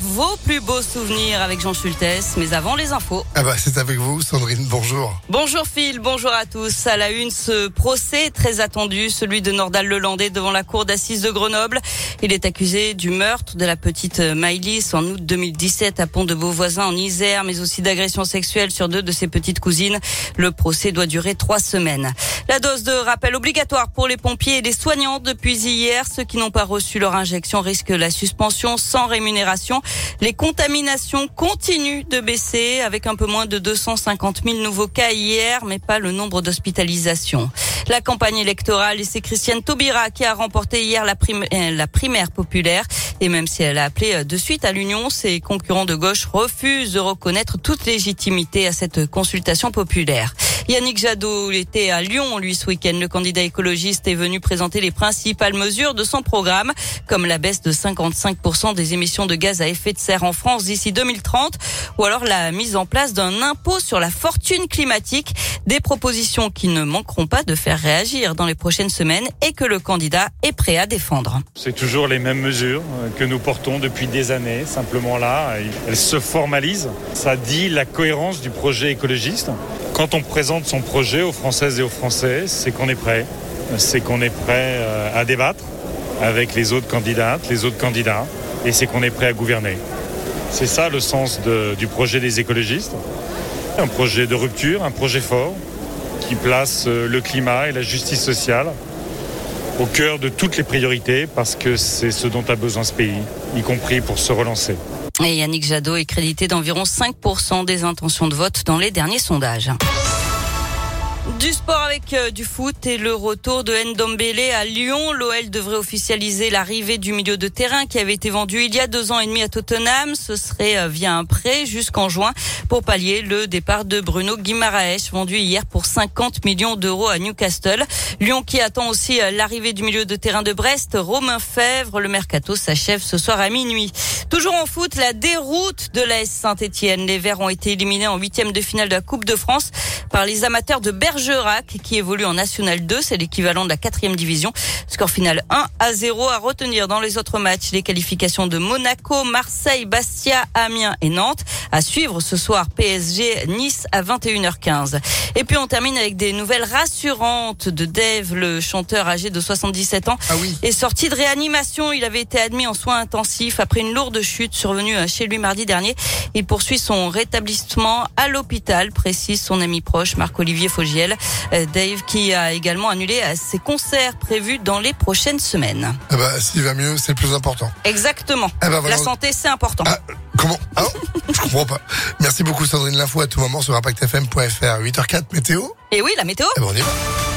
Vos plus beaux souvenirs avec Jean Schultes. Mais avant les infos. Ah bah c'est avec vous, Sandrine. Bonjour. Bonjour Phil, bonjour à tous. À la une, ce procès très attendu, celui de Nordal Lelandais devant la cour d'assises de Grenoble. Il est accusé du meurtre de la petite Maïlis en août 2017 à Pont-de-Beauvoisin en Isère, mais aussi d'agression sexuelle sur deux de ses petites cousines. Le procès doit durer trois semaines. La dose de rappel obligatoire pour les pompiers et les soignants depuis hier. Ceux qui n'ont pas reçu leur injection risquent la suspension sans rémunération. Les contaminations continuent de baisser avec un peu moins de 250 000 nouveaux cas hier, mais pas le nombre d'hospitalisations. La campagne électorale et c'est Christiane Taubira qui a remporté hier la, euh, primaire populaire. Et même si elle a appelé euh, de suite à l'union, ses concurrents de gauche refusent de reconnaître toute légitimité à cette consultation populaire. Yannick Jadot était à Lyon, lui, ce week-end. Le candidat écologiste est venu présenter les principales mesures de son programme, comme la baisse de 55% des émissions de gaz à effet de serre en France d'ici 2030, ou alors la mise en place d'un impôt sur la fortune climatique, des propositions qui ne manqueront pas de faire réagir dans les prochaines semaines et que le candidat est prêt à défendre. C'est toujours les mêmes mesures que nous portons depuis des années, simplement là, elles se formalisent. Ça dit la cohérence du projet écologiste. Quand on présente son projet aux Françaises et aux Français, c'est qu'on est prêt. C'est qu'on est prêt euh, à débattre avec les autres candidates, les autres candidats, et c'est qu'on est prêt à gouverner. C'est ça le sens du projet des écologistes. Un projet de rupture, un projet fort qui place euh, le climat et la justice sociale au cœur de toutes les priorités parce que c'est ce dont a besoin ce pays, y compris pour se relancer. Et Yannick Jadot est crédité d'environ 5% des intentions de vote dans les derniers sondages. Du sport avec euh, du foot et le retour de Ndombele à Lyon. L'OL devrait officialiser l'arrivée du milieu de terrain qui avait été vendu il y a deux ans et demi à Tottenham. Ce serait euh, via un prêt jusqu'en juin pour pallier le départ de Bruno Guimaraes, vendu hier pour 50 millions d'euros à Newcastle. Lyon qui attend aussi euh, l'arrivée du milieu de terrain de Brest, Romain Fèvre. Le mercato s'achève ce soir à minuit. Toujours en foot, la déroute de l'AS Saint-Etienne. Les Verts ont été éliminés en huitième de finale de la Coupe de France par les amateurs de Bergerac qui évolue en National 2. C'est l'équivalent de la quatrième division. Score final 1 à 0 à retenir dans les autres matchs. Les qualifications de Monaco, Marseille, Bastia, Amiens et Nantes. À suivre ce soir PSG Nice à 21h15. Et puis on termine avec des nouvelles rassurantes de Dave, le chanteur âgé de 77 ans, ah oui. est sorti de réanimation. Il avait été admis en soins intensifs après une lourde chute survenue chez lui mardi dernier. Il poursuit son rétablissement à l'hôpital, précise son ami proche Marc-Olivier Fogiel. Euh, Dave qui a également annulé euh, ses concerts prévus dans les prochaines semaines. Ah bah, s'il va mieux, c'est le plus important. Exactement. Ah bah, La santé, c'est important. Ah, comment? Ah, Je comprends pas. Merci beaucoup Sandrine L'info à tout moment sur impactfm.fr. 8h04 météo. Et oui, la météo. Eh ben, on y va.